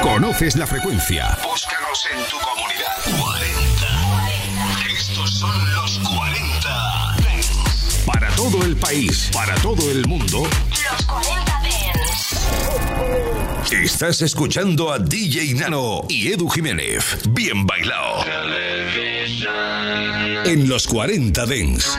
Conoces la frecuencia. Búscanos en tu comunidad. 40. Estos son los 40. Para todo el país, para todo el mundo. Los 40 Dents. Estás escuchando a DJ Nano y Edu Jiménez. Bien bailado. En los 40 Dents.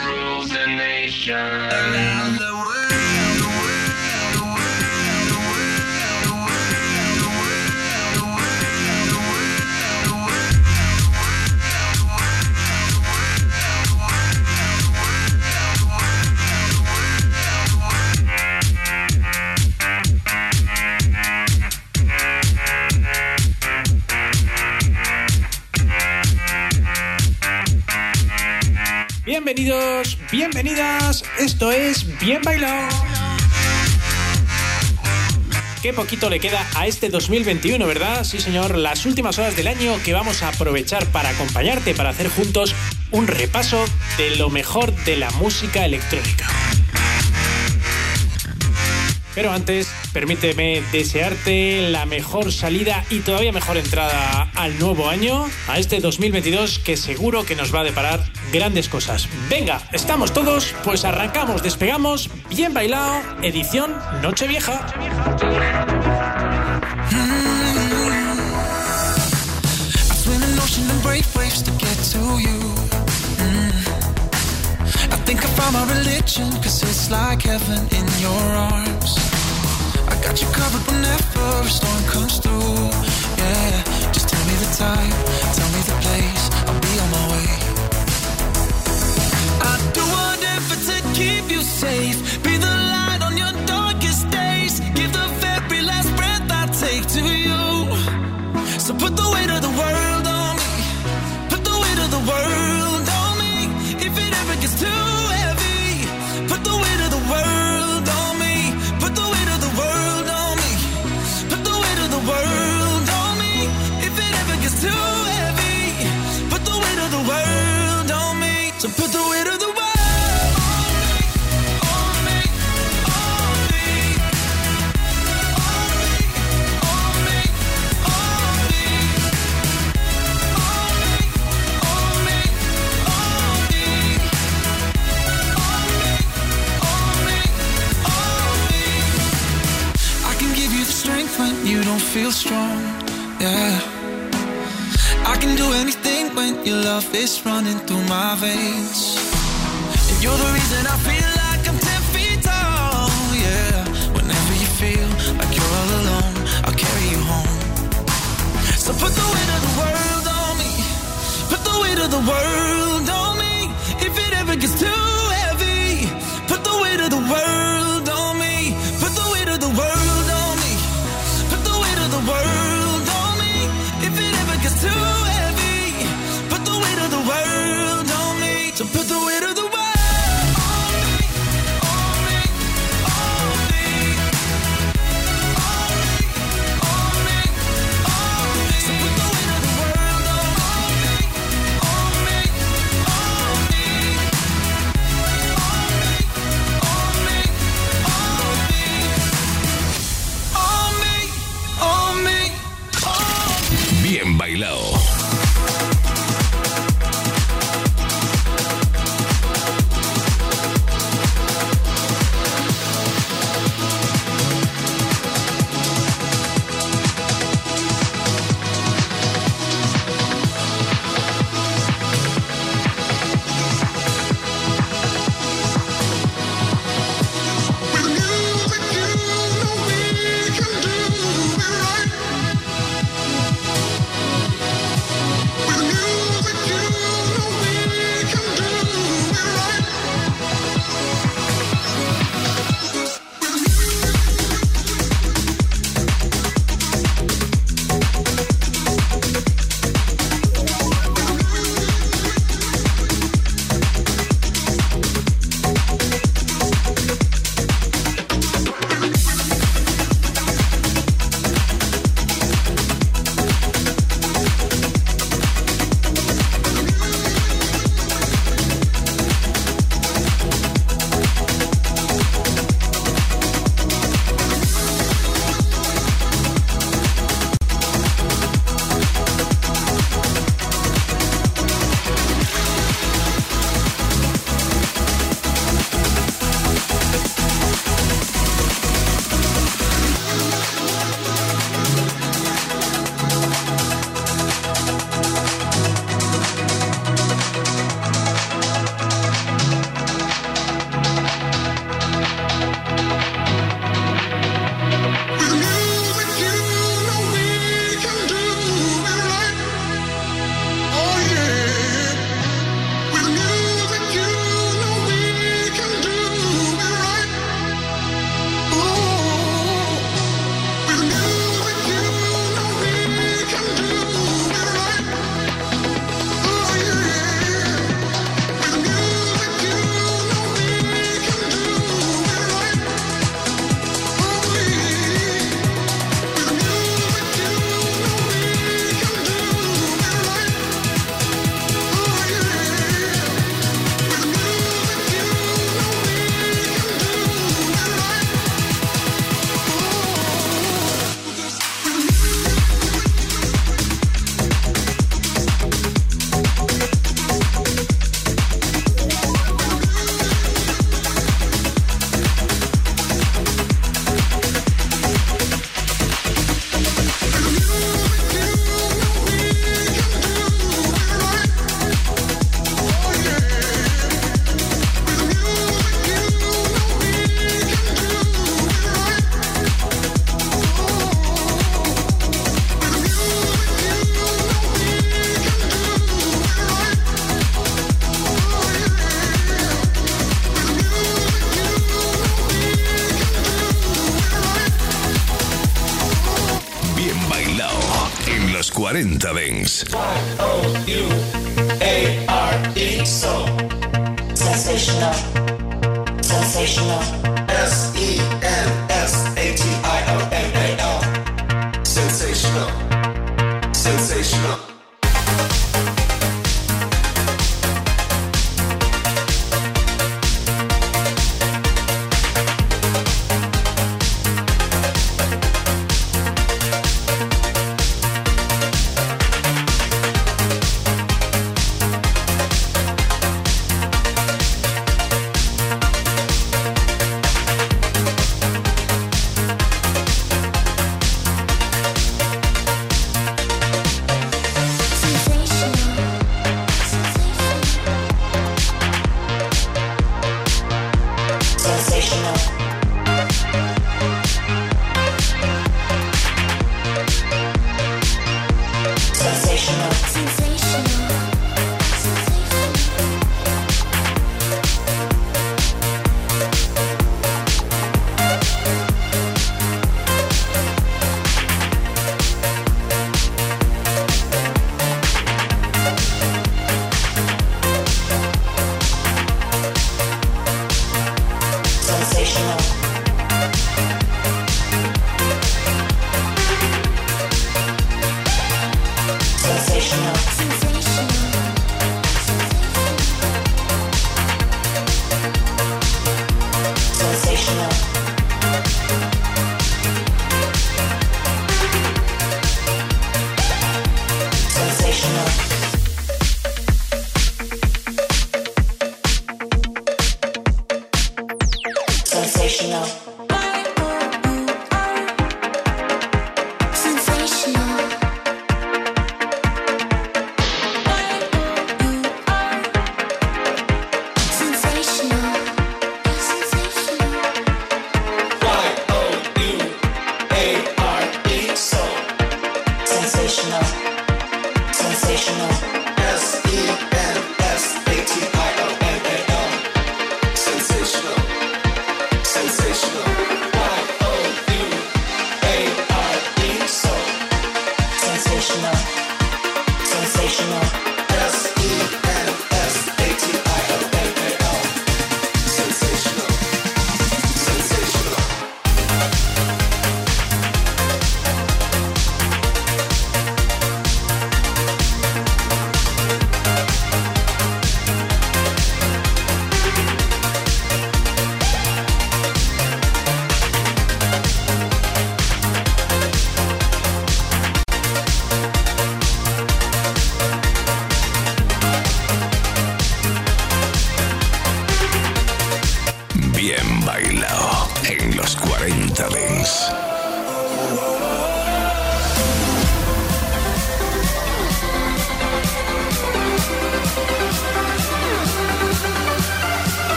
Bienvenidos, bienvenidas, esto es Bien Bailado. Qué poquito le queda a este 2021, ¿verdad? Sí, señor, las últimas horas del año que vamos a aprovechar para acompañarte, para hacer juntos un repaso de lo mejor de la música electrónica. Pero antes, permíteme desearte la mejor salida y todavía mejor entrada al nuevo año, a este 2022 que seguro que nos va a deparar grandes cosas. Venga, estamos todos, pues arrancamos, despegamos, bien bailado, edición Nochevieja. I swim I found my religion, cause it's like heaven in your arms. I got you covered whenever a storm comes through. Yeah, just tell me the time, tell me the place, I'll strong. Yeah. I can do anything when your love is running through my veins. And you're the reason I feel like I'm 10 feet tall. Yeah. Whenever you feel like you're all alone, I'll carry you home. So put the weight of the world on me. Put the weight of the world on me. en Bailao.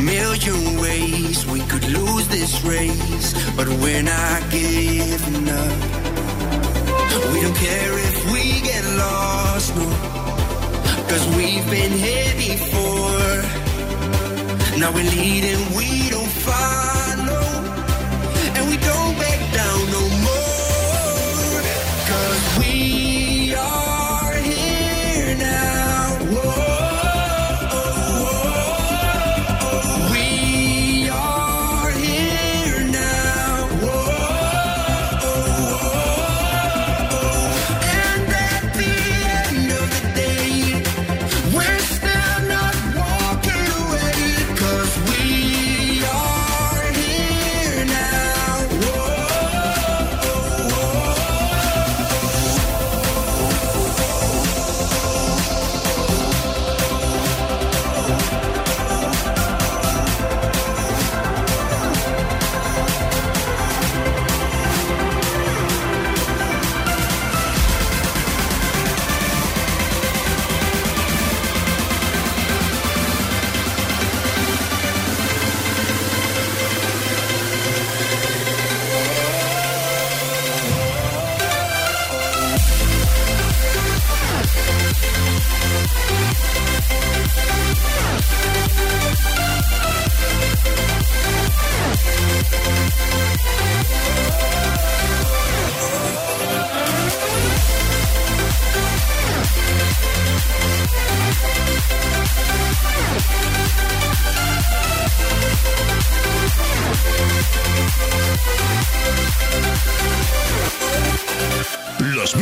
million ways we could lose this race, but we're not giving up. We don't care if we get lost, no, cause we've been here before. Now we're leading, we don't fight.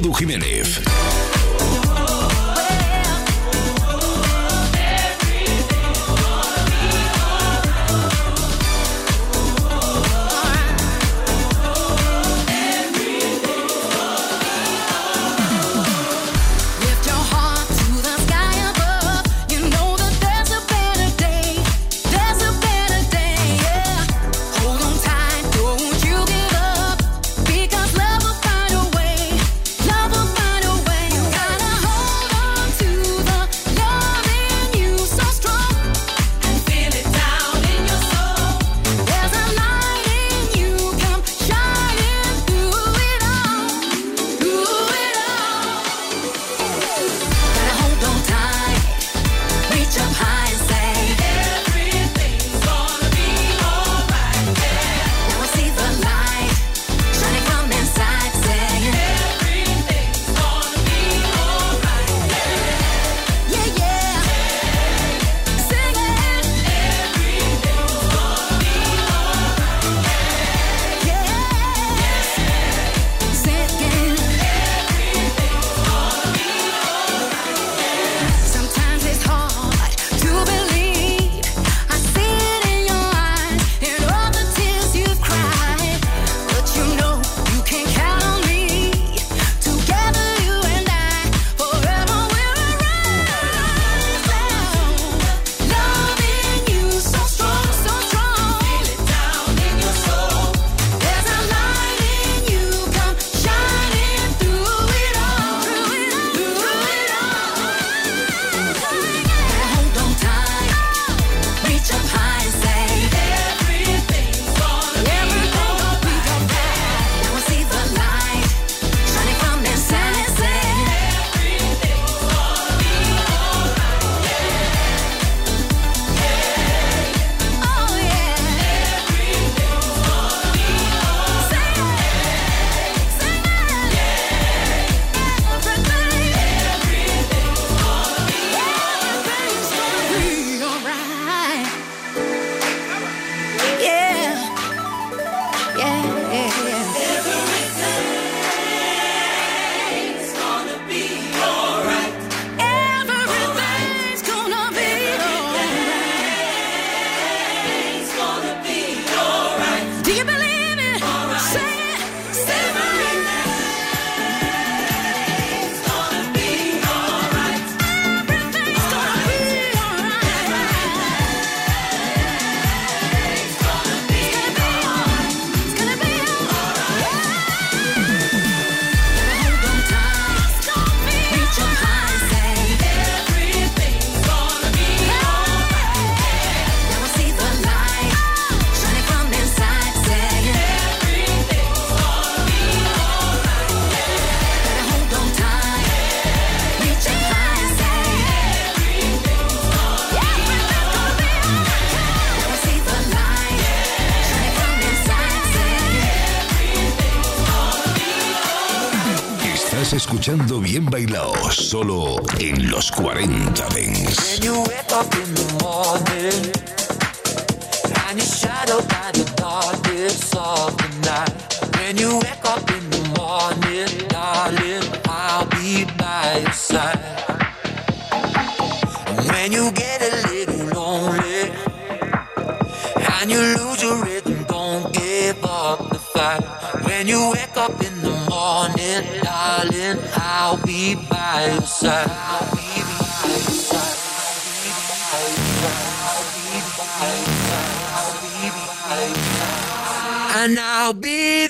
Alfredo Jiménez. Bien bailado, solo en los 40 Dents. When you wake up in the morning, darling, I'll be by your side. And when you get a little lonely and you lose your rhythm, don't give up the fight. When you I'll be by your side. I'll be by your side. And I'll be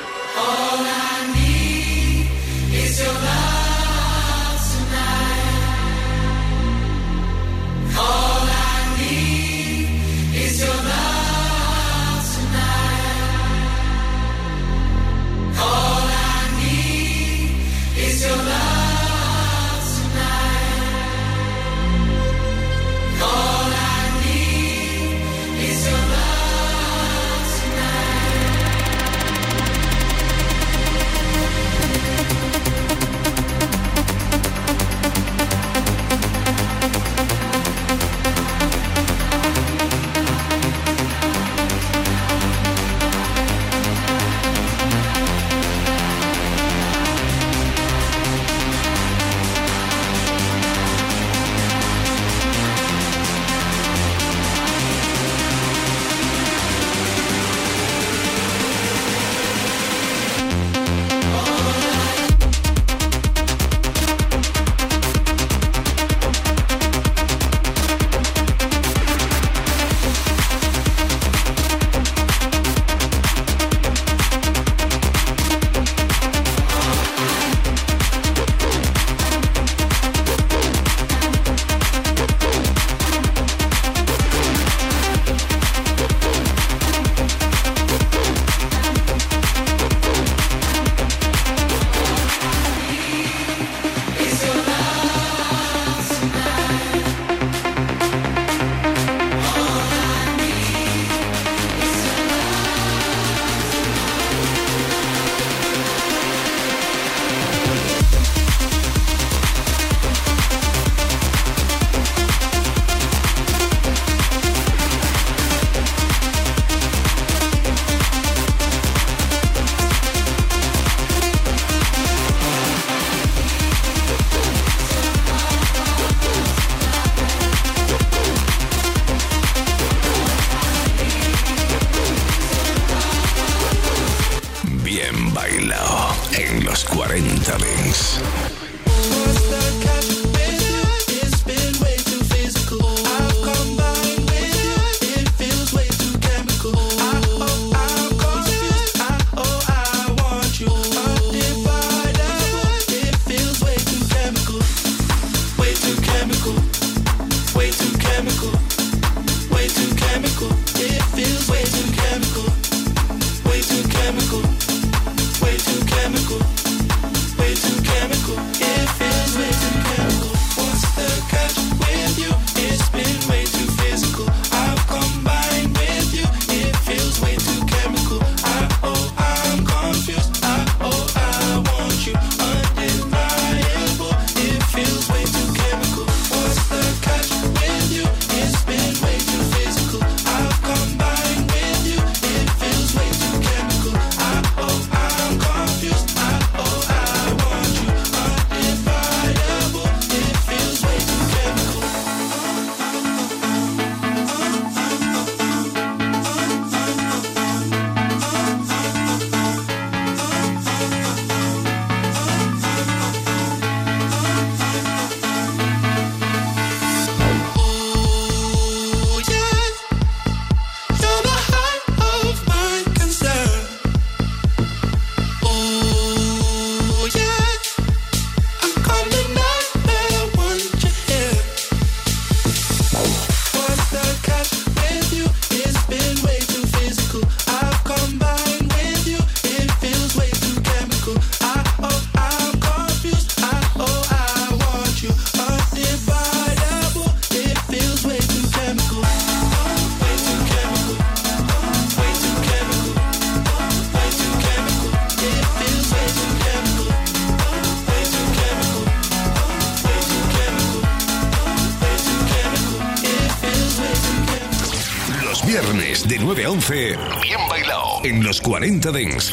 40 Dance.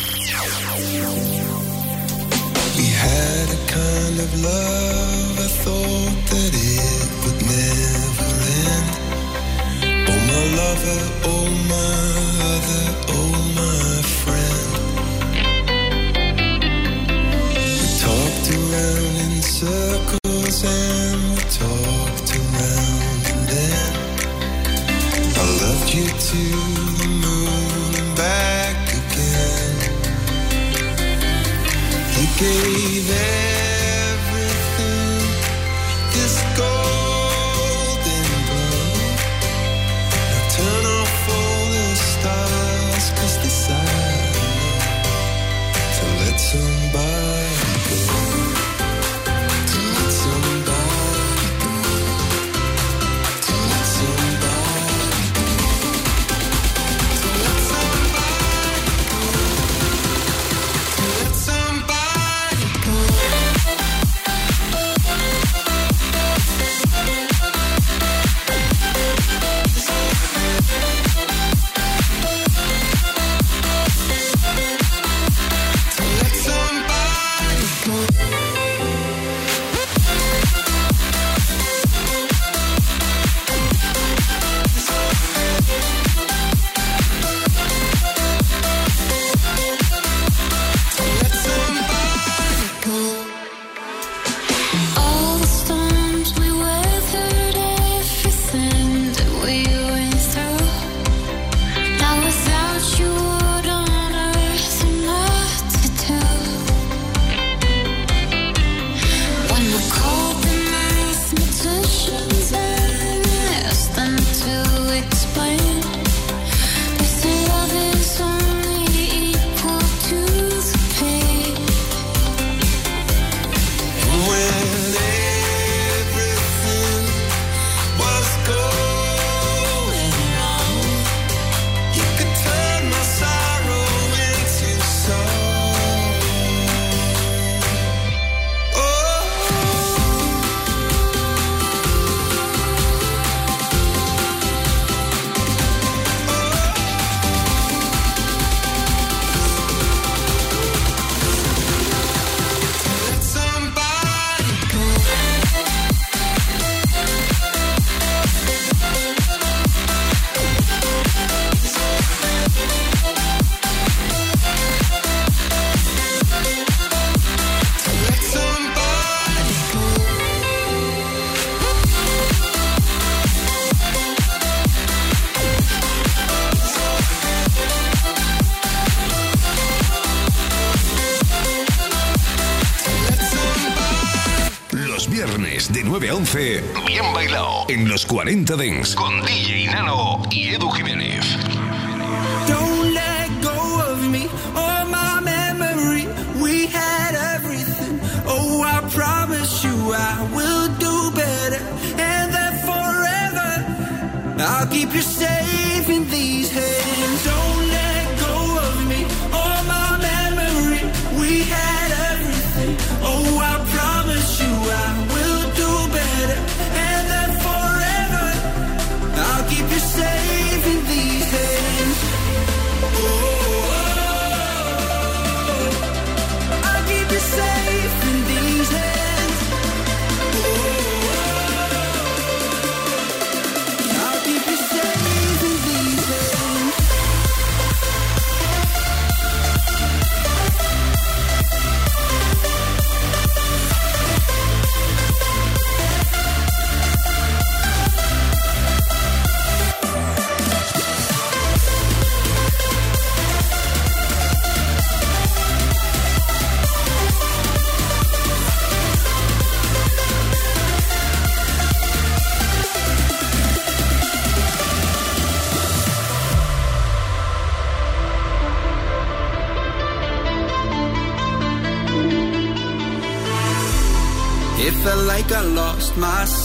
We had a kind of love, I thought that it would never end. Oh, my lover, oh, my other, oh, my friend. We talked around in circles and en los 40 Dents con DJ Nano y Edu Jiménez.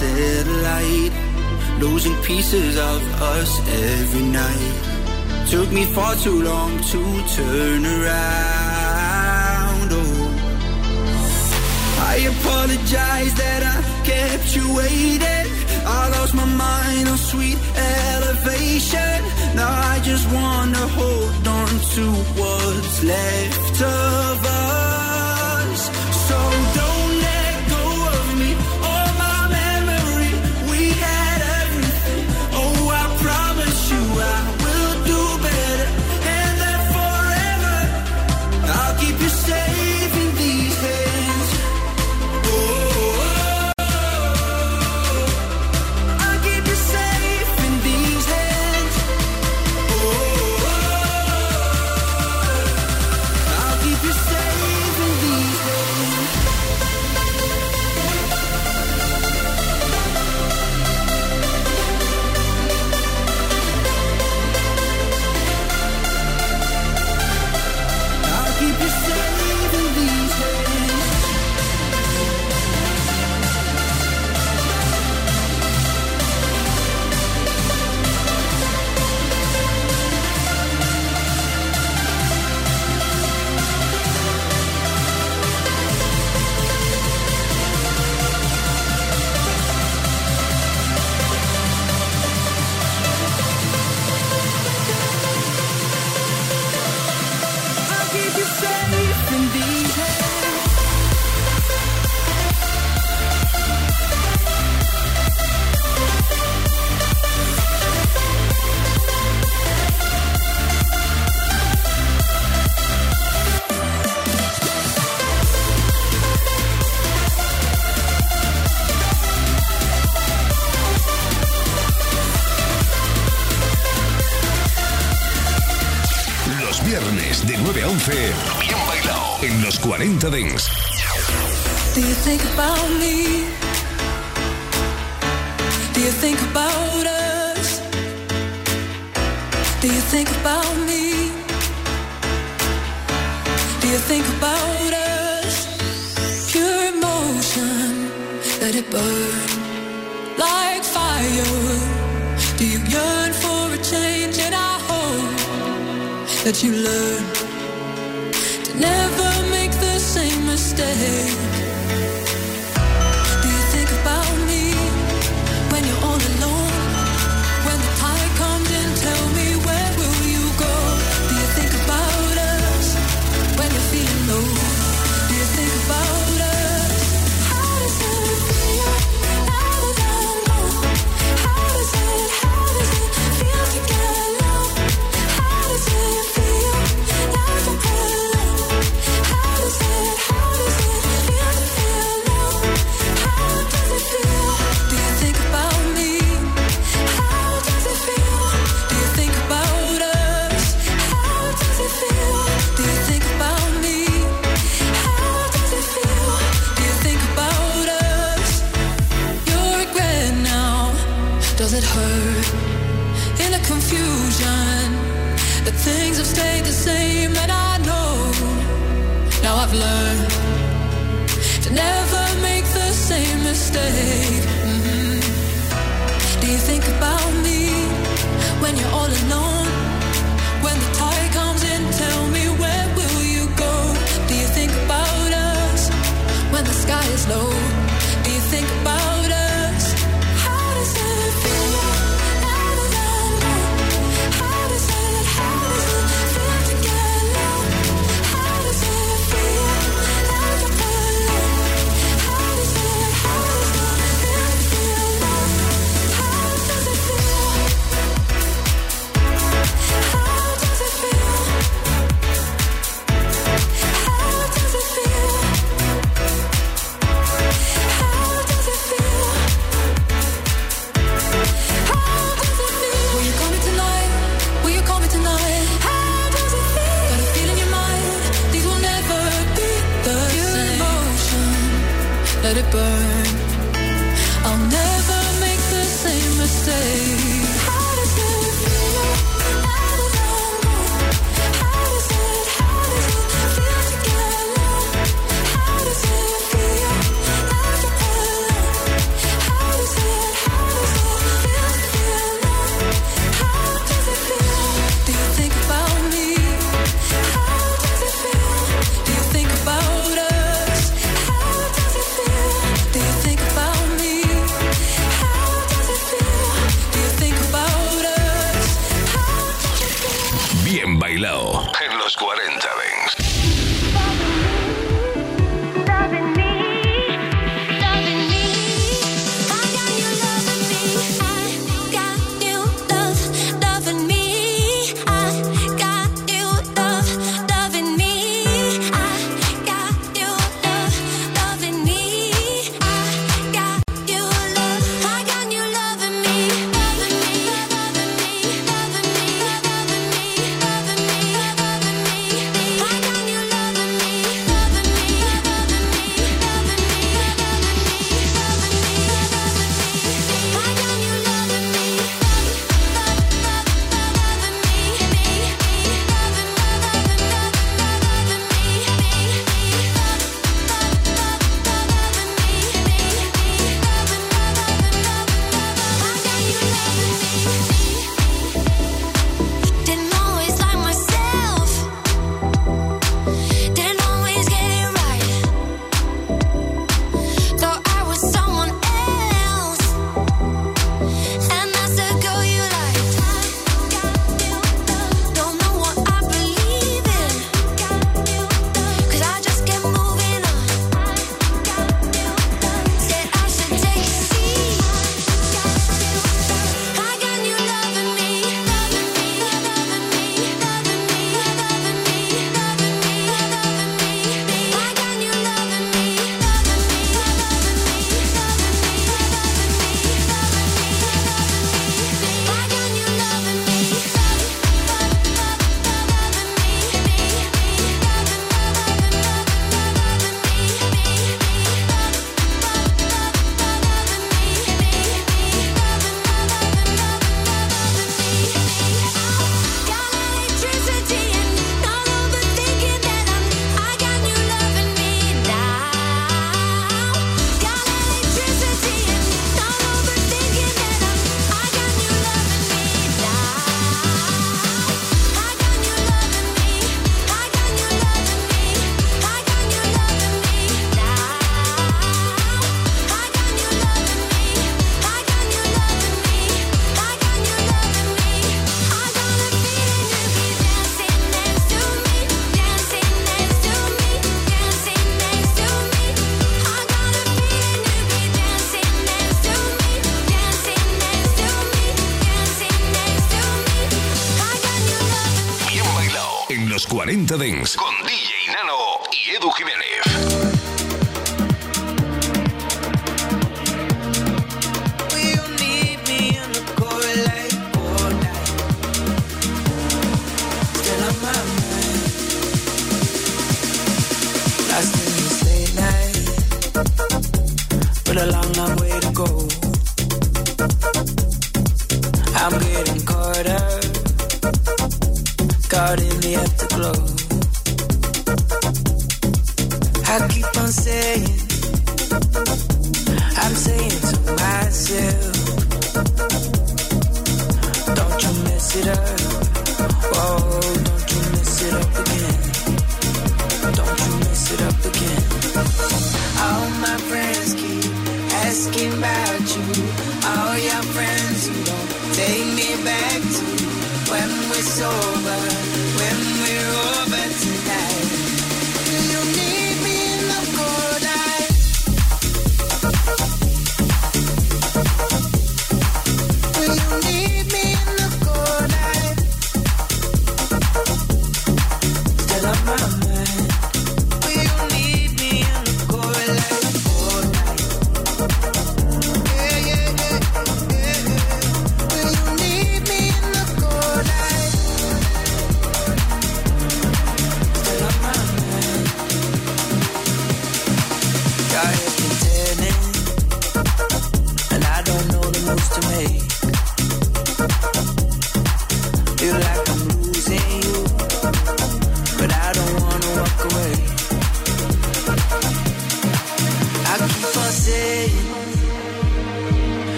satellite. Losing pieces of us every night. Took me far too long to turn around, oh. I apologize that I kept you waiting. I lost my mind on sweet elevation. Now I just wanna hold on to what's left of us.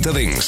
30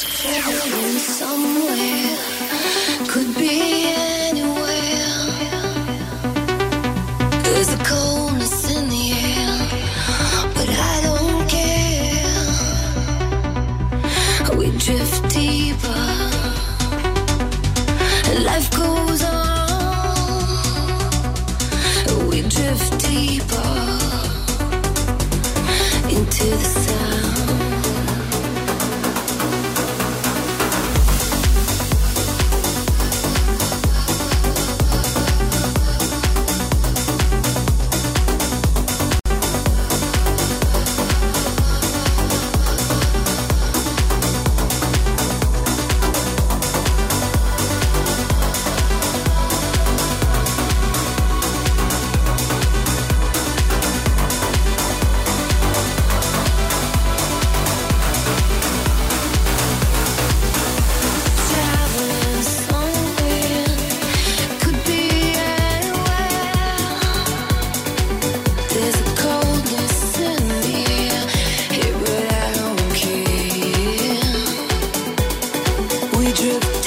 you.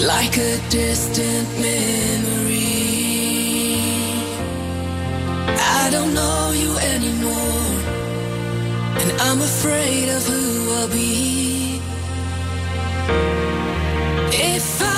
like a distant memory. I don't know you anymore, and I'm afraid of who I'll be. If I